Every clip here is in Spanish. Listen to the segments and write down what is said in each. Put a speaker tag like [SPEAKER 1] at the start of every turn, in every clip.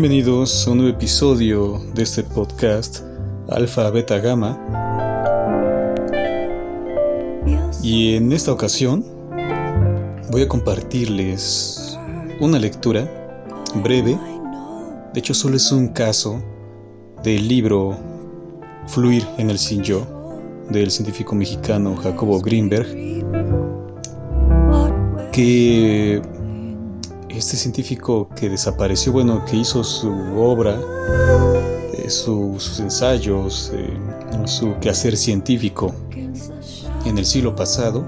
[SPEAKER 1] Bienvenidos a un nuevo episodio de este podcast Alfa Beta Gamma. Y en esta ocasión voy a compartirles una lectura breve. De hecho, solo es un caso del libro Fluir en el Sin Yo del científico mexicano Jacobo Greenberg, que este científico que desapareció, bueno, que hizo su obra, eh, sus ensayos, eh, su quehacer científico en el siglo pasado,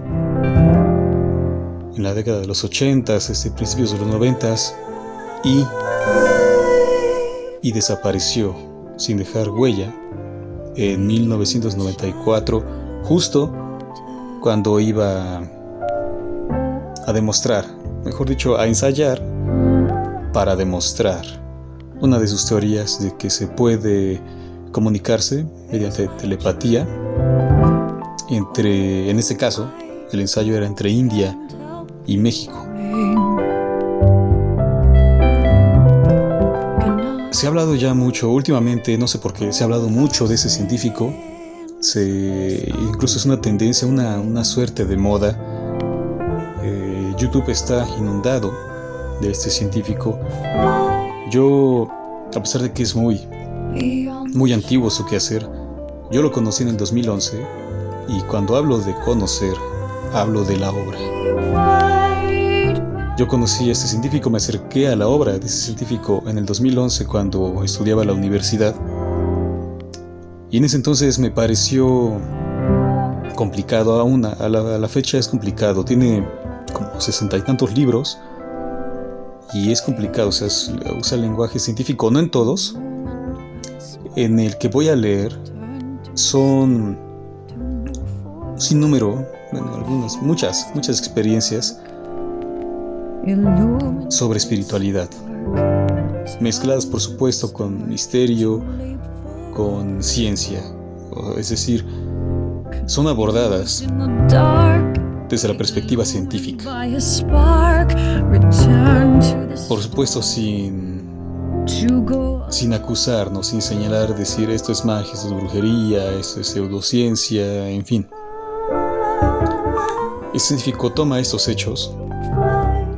[SPEAKER 1] en la década de los 80, este, principios de los 90 y, y desapareció sin dejar huella en 1994, justo cuando iba a demostrar mejor dicho, a ensayar para demostrar una de sus teorías de que se puede comunicarse mediante telepatía entre, en este caso, el ensayo era entre India y México. Se ha hablado ya mucho, últimamente, no sé por qué, se ha hablado mucho de ese científico. Se, incluso es una tendencia, una, una suerte de moda YouTube está inundado de este científico. Yo, a pesar de que es muy, muy antiguo su quehacer, yo lo conocí en el 2011 y cuando hablo de conocer, hablo de la obra. Yo conocí a este científico, me acerqué a la obra de ese científico en el 2011 cuando estudiaba la universidad. Y en ese entonces me pareció complicado aún, la, a la fecha es complicado. Tiene como sesenta y tantos libros y es complicado, o sea, usa lenguaje científico, no en todos. En el que voy a leer son sin número, bueno, algunas, muchas, muchas experiencias sobre espiritualidad, mezcladas por supuesto con misterio, con ciencia, es decir, son abordadas desde la perspectiva científica. Por supuesto, sin, sin acusarnos, sin señalar, decir esto es magia, esto es brujería, esto es pseudociencia, en fin. El científico toma estos hechos,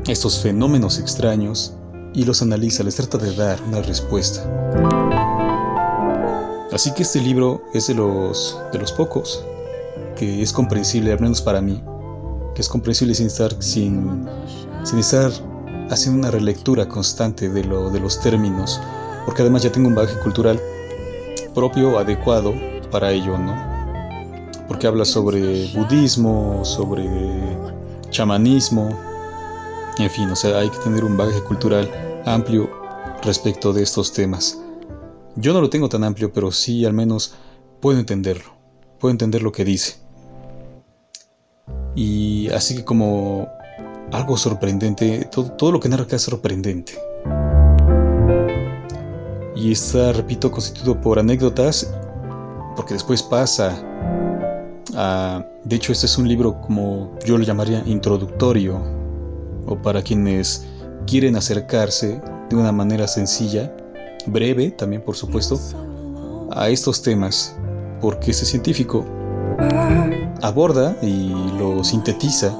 [SPEAKER 1] estos fenómenos extraños, y los analiza, les trata de dar una respuesta. Así que este libro es de los, de los pocos que es comprensible, al menos para mí, que es comprensible sin estar, sin, sin estar haciendo una relectura constante de, lo, de los términos, porque además ya tengo un bagaje cultural propio, adecuado para ello, ¿no? Porque habla sobre budismo, sobre chamanismo, en fin, o sea, hay que tener un bagaje cultural amplio respecto de estos temas. Yo no lo tengo tan amplio, pero sí al menos puedo entenderlo, puedo entender lo que dice. Y así que como algo sorprendente, todo, lo que narra acá es sorprendente. Y está, repito, constituido por anécdotas, porque después pasa a... De hecho, este es un libro como yo lo llamaría introductorio, o para quienes quieren acercarse de una manera sencilla, breve también por supuesto, a estos temas, porque ese científico aborda y lo sintetiza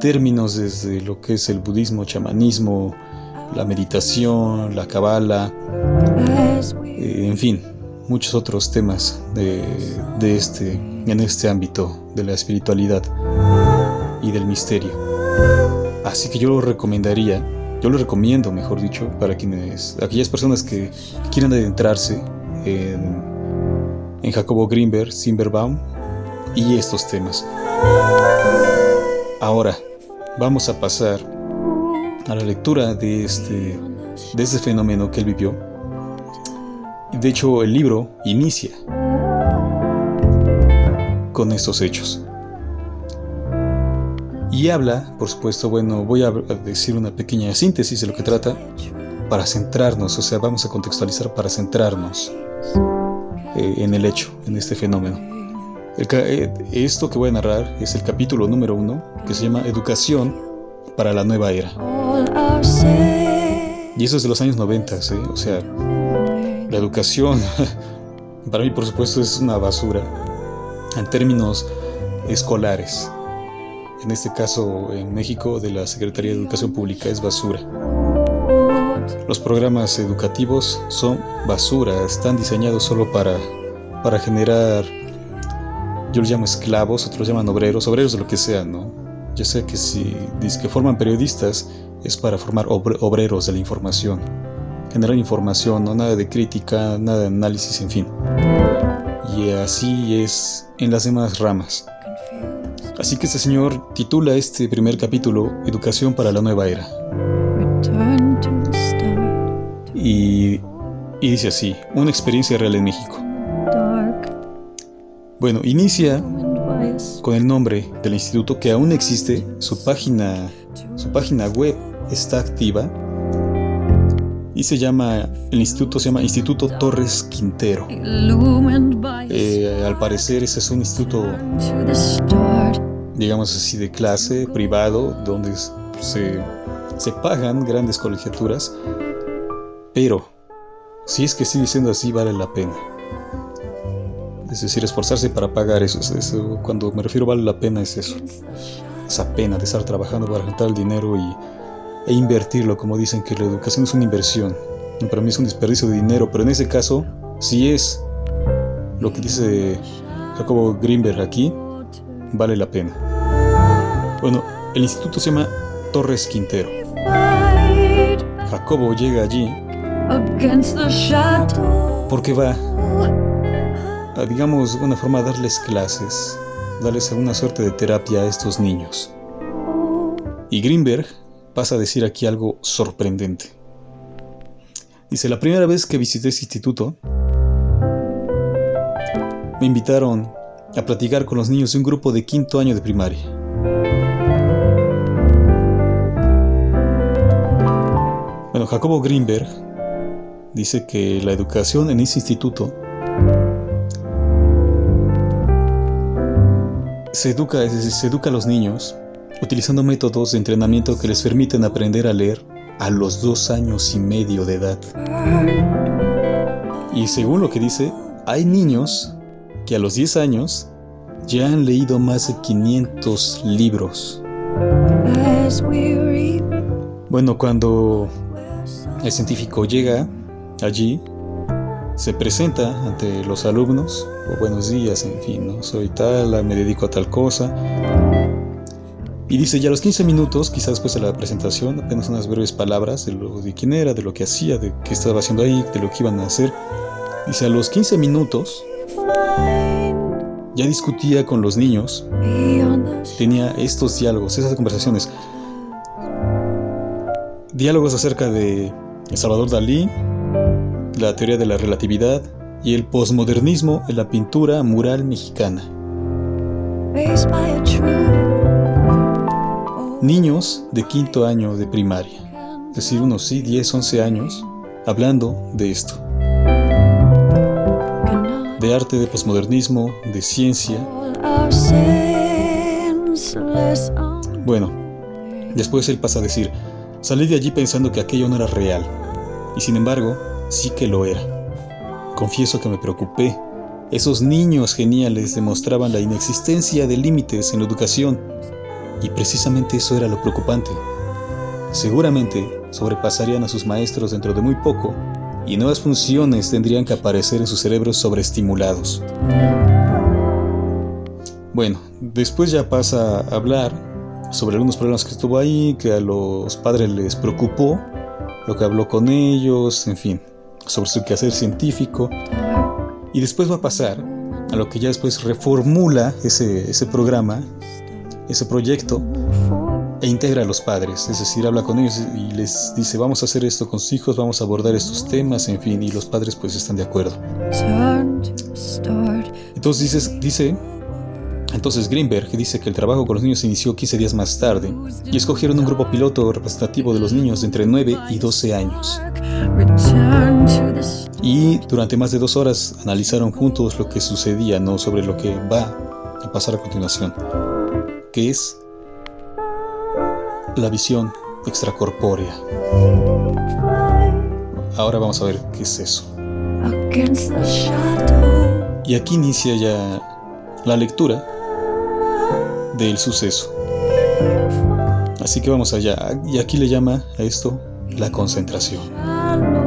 [SPEAKER 1] términos desde lo que es el budismo, chamanismo, la meditación, la cabala, eh, en fin, muchos otros temas de, este, en este ámbito de la espiritualidad y del misterio. Así que yo lo recomendaría, yo lo recomiendo, mejor dicho, para quienes, aquellas personas que quieran adentrarse en, en Jacobo Greenberg, Simberbaum, y estos temas. Ahora, vamos a pasar a la lectura de este, de este fenómeno que él vivió. De hecho, el libro inicia con estos hechos. Y habla, por supuesto, bueno, voy a decir una pequeña síntesis de lo que trata para centrarnos, o sea, vamos a contextualizar para centrarnos eh, en el hecho, en este fenómeno. Eh, esto que voy a narrar es el capítulo número uno, que se llama Educación para la Nueva Era. Y eso es de los años 90, ¿eh? o sea, la educación para mí por supuesto es una basura en términos escolares. En este caso en México de la Secretaría de Educación Pública es basura. Los programas educativos son basura, están diseñados solo para, para generar, yo los llamo esclavos, otros llaman obreros, obreros de lo que sea, ¿no? Ya sé que si que forman periodistas es para formar obreros de la información, generar información, no nada de crítica, nada de análisis, en fin. Y así es en las demás ramas. Así que este señor titula este primer capítulo Educación para la nueva era. Y, y dice así, una experiencia real en México. Bueno, inicia con el nombre del instituto que aún existe, su página, su página web está activa y se llama, el instituto se llama Instituto Torres Quintero. Eh, al parecer ese es un instituto, digamos así, de clase privado, donde se, se pagan grandes colegiaturas, pero si es que sigue siendo así, vale la pena. Es decir, esforzarse para pagar eso, eso. Cuando me refiero vale la pena es eso. Esa pena de estar trabajando para juntar el dinero y, e invertirlo, como dicen que la educación es una inversión. Y para mí es un desperdicio de dinero, pero en ese caso, si es lo que dice Jacobo Greenberg aquí, vale la pena. Bueno, el instituto se llama Torres Quintero. Jacobo llega allí porque va digamos, una forma de darles clases, darles alguna suerte de terapia a estos niños. Y Greenberg pasa a decir aquí algo sorprendente. Dice, la primera vez que visité ese instituto, me invitaron a platicar con los niños de un grupo de quinto año de primaria. Bueno, Jacobo Greenberg dice que la educación en ese instituto Se educa, se educa a los niños utilizando métodos de entrenamiento que les permiten aprender a leer a los dos años y medio de edad. Y según lo que dice, hay niños que a los 10 años ya han leído más de 500 libros. Bueno, cuando el científico llega allí, se presenta ante los alumnos, o buenos días, en fin, ¿no? soy tal, me dedico a tal cosa. Y dice, ya a los 15 minutos, quizás después de la presentación, apenas unas breves palabras de, lo, de quién era, de lo que hacía, de qué estaba haciendo ahí, de lo que iban a hacer. Dice, a los 15 minutos, ya discutía con los niños, tenía estos diálogos, esas conversaciones. Diálogos acerca de Salvador Dalí, la teoría de la relatividad y el posmodernismo en la pintura mural mexicana. Niños de quinto año de primaria, es decir, unos sí, 10, 11 años, hablando de esto. De arte, de posmodernismo, de ciencia. Bueno, después él pasa a decir, salí de allí pensando que aquello no era real, y sin embargo, sí que lo era. Confieso que me preocupé. Esos niños geniales demostraban la inexistencia de límites en la educación. Y precisamente eso era lo preocupante. Seguramente sobrepasarían a sus maestros dentro de muy poco y nuevas funciones tendrían que aparecer en sus cerebros sobreestimulados. Bueno, después ya pasa a hablar sobre algunos problemas que estuvo ahí, que a los padres les preocupó, lo que habló con ellos, en fin sobre su quehacer científico y después va a pasar a lo que ya después reformula ese, ese programa, ese proyecto e integra a los padres, es decir, habla con ellos y les dice vamos a hacer esto con sus hijos, vamos a abordar estos temas, en fin, y los padres pues están de acuerdo. Entonces dice, entonces Greenberg dice que el trabajo con los niños se inició 15 días más tarde y escogieron un grupo piloto representativo de los niños de entre 9 y 12 años. Y durante más de dos horas analizaron juntos lo que sucedía, no sobre lo que va a pasar a continuación, que es la visión extracorpórea. ahora vamos a ver qué es eso. Y aquí inicia ya la lectura del suceso. Así que vamos allá. Y aquí le llama a esto la concentración.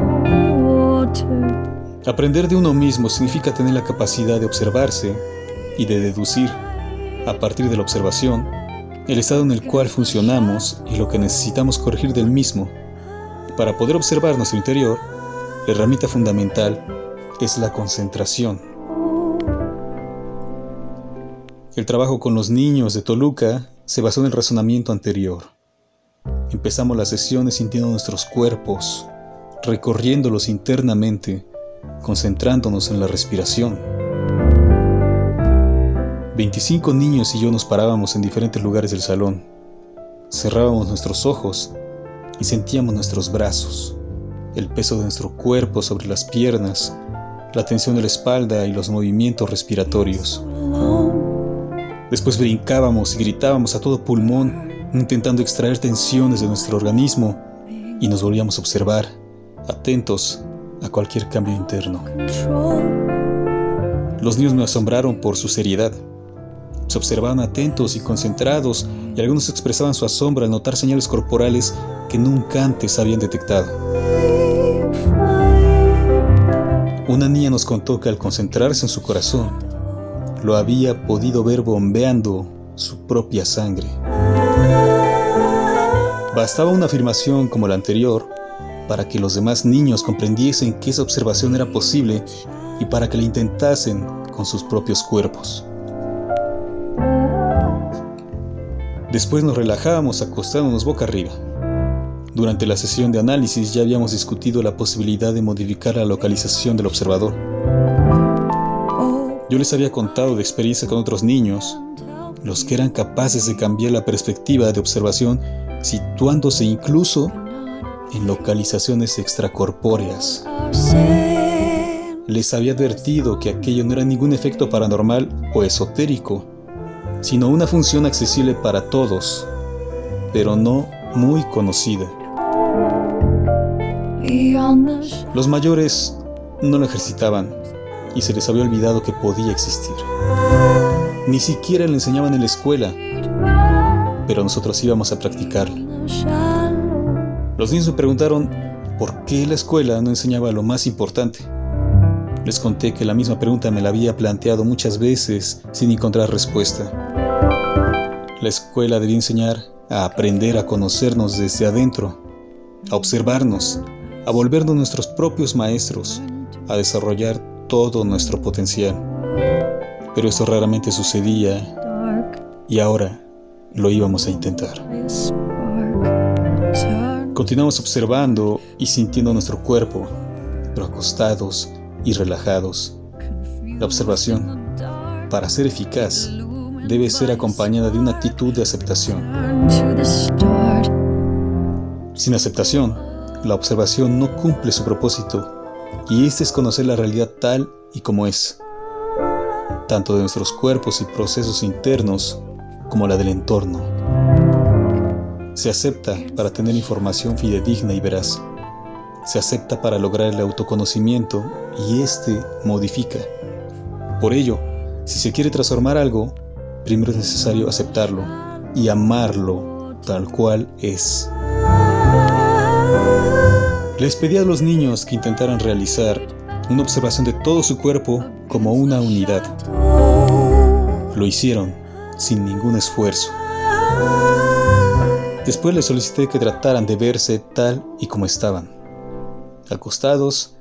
[SPEAKER 1] Aprender de uno mismo significa tener la capacidad de observarse y de deducir, a partir de la observación, el estado en el cual funcionamos y lo que necesitamos corregir del mismo. Para poder observar nuestro interior, la herramienta fundamental es la concentración. El trabajo con los niños de Toluca se basó en el razonamiento anterior. Empezamos las sesiones sintiendo nuestros cuerpos, recorriéndolos internamente, concentrándonos en la respiración. 25 niños y yo nos parábamos en diferentes lugares del salón. Cerrábamos nuestros ojos y sentíamos nuestros brazos, el peso de nuestro cuerpo sobre las piernas, la tensión de la espalda y los movimientos respiratorios. Después brincábamos y gritábamos a todo pulmón, intentando extraer tensiones de nuestro organismo y nos volvíamos a observar, atentos a cualquier cambio interno. Los niños me asombraron por su seriedad. Se observaban atentos y concentrados y algunos expresaban su asombro al notar señales corporales que nunca antes habían detectado. Una niña nos contó que al concentrarse en su corazón, lo había podido ver bombeando su propia sangre. Bastaba una afirmación como la anterior para que los demás niños comprendiesen que esa observación era posible y para que la intentasen con sus propios cuerpos. Después nos relajábamos acostándonos boca arriba. Durante la sesión de análisis ya habíamos discutido la posibilidad de modificar la localización del observador. Yo les había contado de experiencia con otros niños, los que eran capaces de cambiar la perspectiva de observación situándose incluso en localizaciones extracorpóreas. Les había advertido que aquello no era ningún efecto paranormal o esotérico, sino una función accesible para todos, pero no muy conocida. Los mayores no lo ejercitaban y se les había olvidado que podía existir. Ni siquiera le enseñaban en la escuela, pero nosotros íbamos a practicarla. Los niños me preguntaron por qué la escuela no enseñaba lo más importante. Les conté que la misma pregunta me la había planteado muchas veces sin encontrar respuesta. La escuela debía enseñar a aprender a conocernos desde adentro, a observarnos, a volvernos nuestros propios maestros, a desarrollar todo nuestro potencial. Pero eso raramente sucedía y ahora lo íbamos a intentar. Continuamos observando y sintiendo nuestro cuerpo, pero acostados y relajados. La observación, para ser eficaz, debe ser acompañada de una actitud de aceptación. Sin aceptación, la observación no cumple su propósito y este es conocer la realidad tal y como es, tanto de nuestros cuerpos y procesos internos como la del entorno. Se acepta para tener información fidedigna y veraz. Se acepta para lograr el autoconocimiento y éste modifica. Por ello, si se quiere transformar algo, primero es necesario aceptarlo y amarlo tal cual es. Les pedí a los niños que intentaran realizar una observación de todo su cuerpo como una unidad. Lo hicieron sin ningún esfuerzo. Después les solicité que trataran de verse tal y como estaban, acostados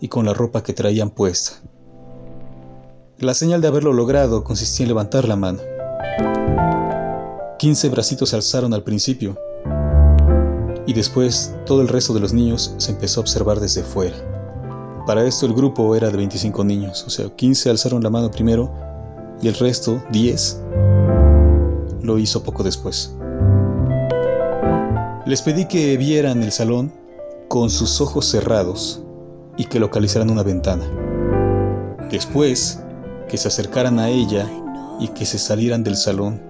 [SPEAKER 1] y con la ropa que traían puesta. La señal de haberlo logrado consistía en levantar la mano. Quince bracitos se alzaron al principio, y después todo el resto de los niños se empezó a observar desde fuera. Para esto el grupo era de 25 niños, o sea, 15 alzaron la mano primero y el resto, 10, lo hizo poco después. Les pedí que vieran el salón con sus ojos cerrados y que localizaran una ventana. Después, que se acercaran a ella y que se salieran del salón.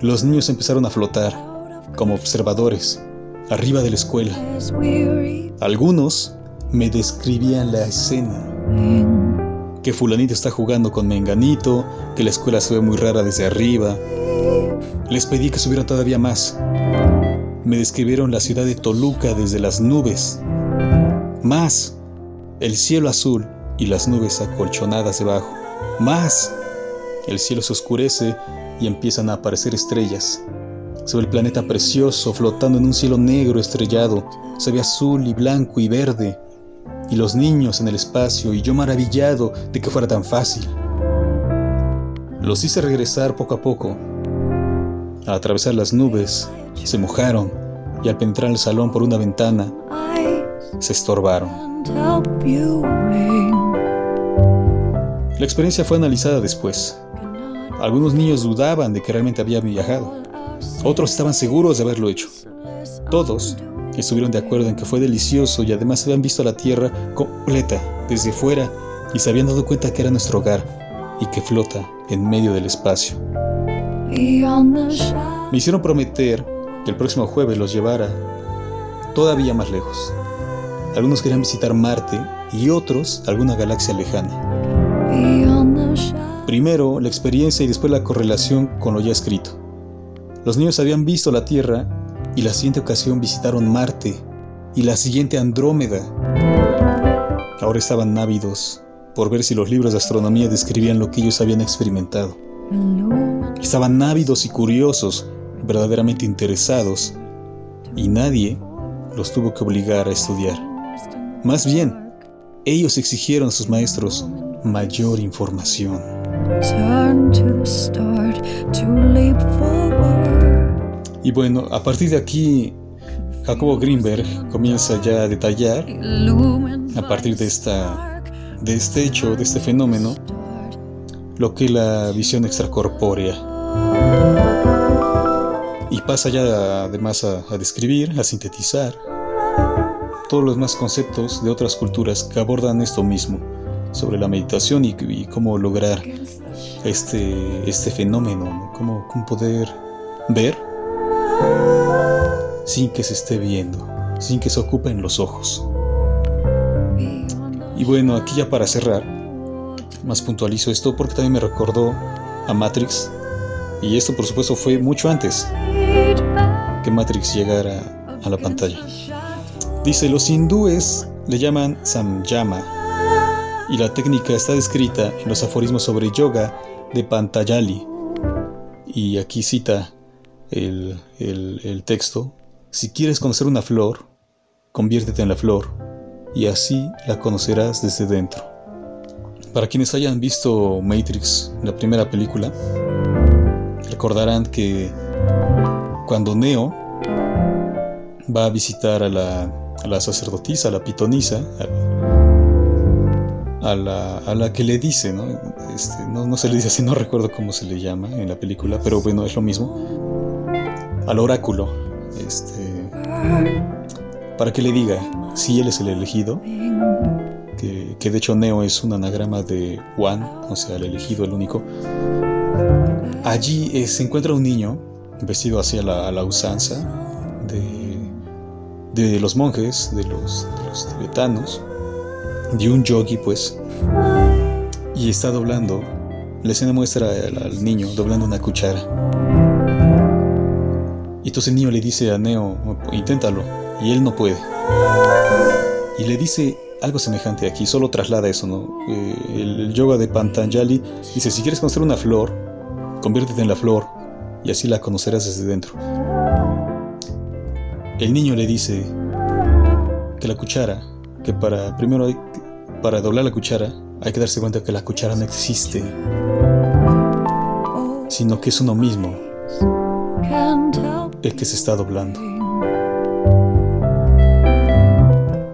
[SPEAKER 1] Los niños empezaron a flotar como observadores, arriba de la escuela. Algunos me describían la escena. Que fulanito está jugando con menganito, que la escuela se ve muy rara desde arriba. Les pedí que subieran todavía más. Me describieron la ciudad de Toluca desde las nubes. Más, el cielo azul y las nubes acolchonadas debajo. Más, el cielo se oscurece y empiezan a aparecer estrellas. Se ve el planeta precioso flotando en un cielo negro estrellado. Se ve azul y blanco y verde. Y los niños en el espacio y yo maravillado de que fuera tan fácil. Los hice regresar poco a poco. Al atravesar las nubes, se mojaron y al penetrar el salón por una ventana, se estorbaron. La experiencia fue analizada después. Algunos niños dudaban de que realmente había viajado. Otros estaban seguros de haberlo hecho. Todos estuvieron de acuerdo en que fue delicioso y además habían visto la Tierra completa desde fuera y se habían dado cuenta que era nuestro hogar y que flota en medio del espacio. Me hicieron prometer que el próximo jueves los llevara todavía más lejos. Algunos querían visitar Marte y otros alguna galaxia lejana. Primero la experiencia y después la correlación con lo ya escrito. Los niños habían visto la Tierra y la siguiente ocasión visitaron Marte y la siguiente Andrómeda. Ahora estaban ávidos por ver si los libros de astronomía describían lo que ellos habían experimentado. Estaban ávidos y curiosos, verdaderamente interesados, y nadie los tuvo que obligar a estudiar. Más bien, ellos exigieron a sus maestros mayor información. Y bueno, a partir de aquí, Jacobo Greenberg comienza ya a detallar, a partir de, esta, de este hecho, de este fenómeno, lo que es la visión extracorpórea. Pasa ya además a, describir, a sintetizar todos los más conceptos de otras culturas que abordan esto mismo, sobre la meditación y, cómo lograr este, este fenómeno, cómo, cómo poder ver sin que se esté viendo, sin que se ocupen los ojos. Y bueno, aquí ya para cerrar, más puntualizo esto porque también me recordó a Matrix, y esto por supuesto fue mucho antes que Matrix llegara a la pantalla. Dice, los hindúes le llaman samyama, y la técnica está descrita en los aforismos sobre yoga de Pantayali. Y aquí cita el, el, texto, si quieres conocer una flor, conviértete en la flor y así la conocerás desde dentro. Para quienes hayan visto Matrix, la primera película, recordarán que cuando Neo va a visitar a la, sacerdotisa, a la pitonisa, a, la, que le dice, ¿no? Este, ¿no? se le dice así, no recuerdo cómo se le llama en la película, pero bueno, es lo mismo al oráculo, este, para que le diga si él es el elegido, que, de hecho Neo es un anagrama de One, o sea, el elegido, el único. Allí eh, se encuentra un niño vestido hacia la, la usanza de, los monjes, de los, tibetanos, de un yogi, pues, y está doblando. La escena muestra al niño doblando una cuchara. Y entonces el niño le dice a Neo, inténtalo, y él no puede. Y le dice algo semejante aquí, solo traslada eso, ¿no? Eh, el, yoga de Pantanjali dice, si quieres conocer una flor, conviértete en la flor, y así la conocerás desde dentro. El niño le dice que la cuchara, que para primero para doblar la cuchara hay que darse cuenta que la cuchara no existe, sino que es uno mismo el que se está doblando.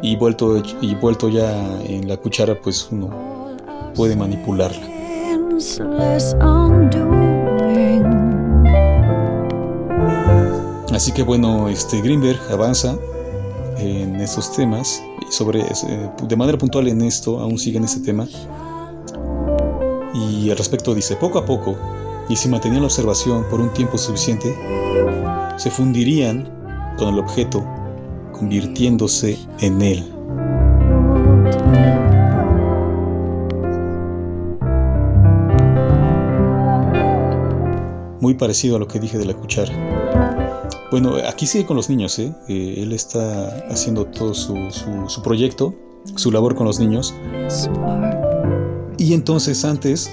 [SPEAKER 1] Y vuelto, y vuelto ya en la cuchara, pues uno puede manipularla. Así que bueno, este Greenberg avanza en estos temas sobre eh, de manera puntual en esto, aún sigue en este tema. Y al respecto dice, poco a poco, y si mantenía la observación por un tiempo suficiente, se fundirían con el objeto convirtiéndose en él. Muy parecido a lo que dije de la cuchara. Bueno, aquí sigue con los niños, ¿eh? eh él está haciendo todo su, su, proyecto, su labor con los niños. Y entonces antes,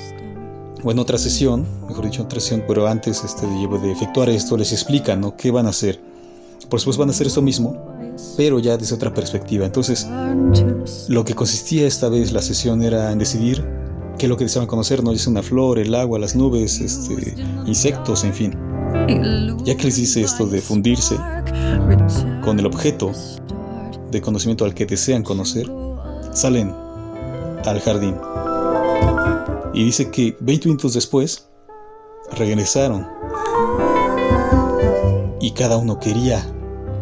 [SPEAKER 1] o en otra sesión, mejor dicho, otra sesión, pero antes este, de, de efectuar esto, les explican ¿no? qué van a hacer. Por supuesto van a hacer esto mismo, pero ya desde otra perspectiva. Entonces, lo que consistía esta vez la sesión era en decidir qué es lo que deseaban conocer, ¿no? Ya una flor, el agua, las nubes, este, insectos, en fin. Ya que les dice esto de fundirse con el objeto de conocimiento al que desean conocer, salen al jardín. Y dice que 20 minutos después regresaron. Y cada uno quería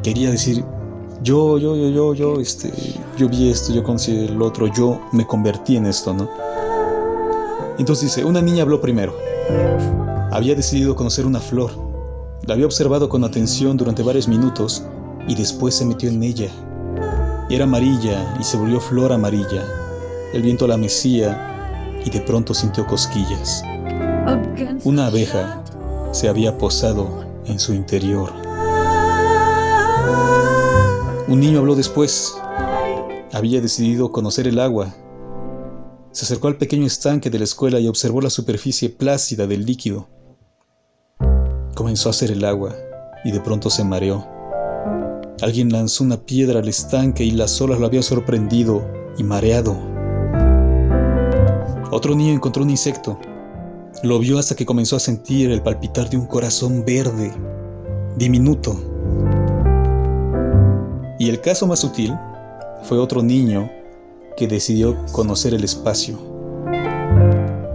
[SPEAKER 1] quería decir yo yo yo yo yo este yo vi esto yo conocí el otro yo me convertí en esto no entonces dice una niña habló primero había decidido conocer una flor la había observado con atención durante varios minutos y después se metió en ella era amarilla y se volvió flor amarilla el viento la mecía y de pronto sintió cosquillas una abeja se había posado en su interior. Un niño habló después. Había decidido conocer el agua. Se acercó al pequeño estanque de la escuela y observó la superficie plácida del líquido. Comenzó a hacer el agua y de pronto se mareó. Alguien lanzó una piedra al estanque y las olas lo habían sorprendido y mareado. Otro niño encontró un insecto lo vio hasta que comenzó a sentir el palpitar de un corazón verde, diminuto. Y el caso más sutil fue otro niño que decidió conocer el espacio.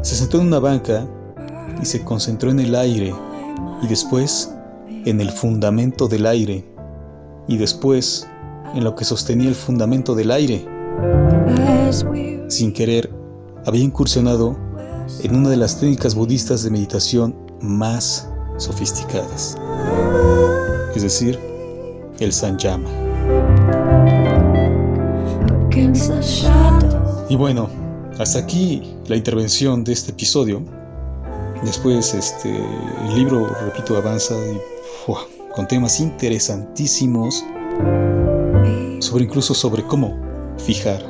[SPEAKER 1] Se sentó en una banca y se concentró en el aire y después en el fundamento del aire y después en lo que sostenía el fundamento del aire. Sin querer, había incursionado en una de las técnicas budistas de meditación más sofisticadas, es decir, el Sanyama. Y bueno, hasta aquí la intervención de este episodio. Después, este, el libro, repito, avanza con temas interesantísimos sobre incluso sobre cómo fijar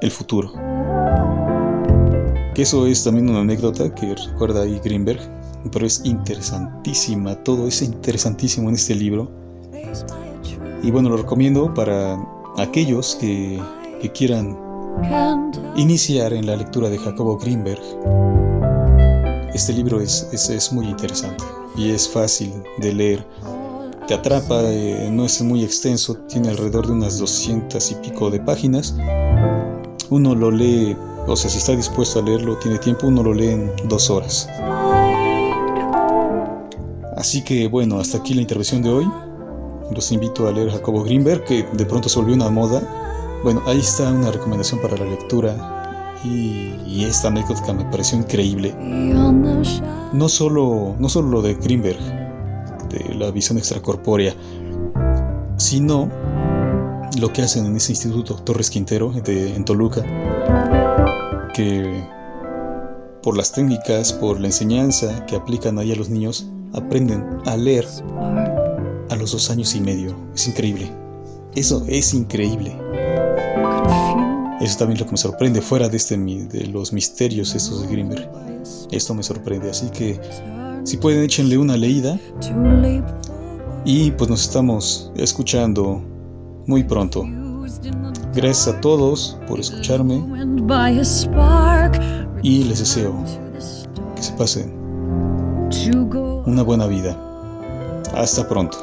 [SPEAKER 1] el futuro. Que eso es también una anécdota que recuerda ahí Greenberg, pero es interesantísima, todo es interesantísimo en este libro. Y bueno, lo recomiendo para aquellos que, quieran iniciar en la lectura de Jacobo Greenberg. Este libro es, es, muy interesante y es fácil de leer. Te atrapa, eh, no es muy extenso, tiene alrededor de unas 200 y pico de páginas. Uno lo lee o sea, si está dispuesto a leerlo, tiene tiempo, uno lo lee en dos horas. Así que bueno, hasta aquí la intervención de hoy. Los invito a leer Jacobo Greenberg, que de pronto se volvió una moda. Bueno, ahí está una recomendación para la lectura. Y, esta anécdota me pareció increíble. No solo, no solo lo de Greenberg, de la visión extracorpórea, sino lo que hacen en ese instituto Torres Quintero en Toluca que por las técnicas, por la enseñanza que aplican ahí a los niños, aprenden a leer a los dos años y medio. Es increíble. Eso es increíble. Eso también es lo que me sorprende, fuera de, este, de los misterios estos de Grimberg. Esto me sorprende. Así que, si pueden, échenle una leída. Y pues nos estamos escuchando muy pronto. Gracias a todos por escucharme y les deseo que se pasen una buena vida. Hasta pronto.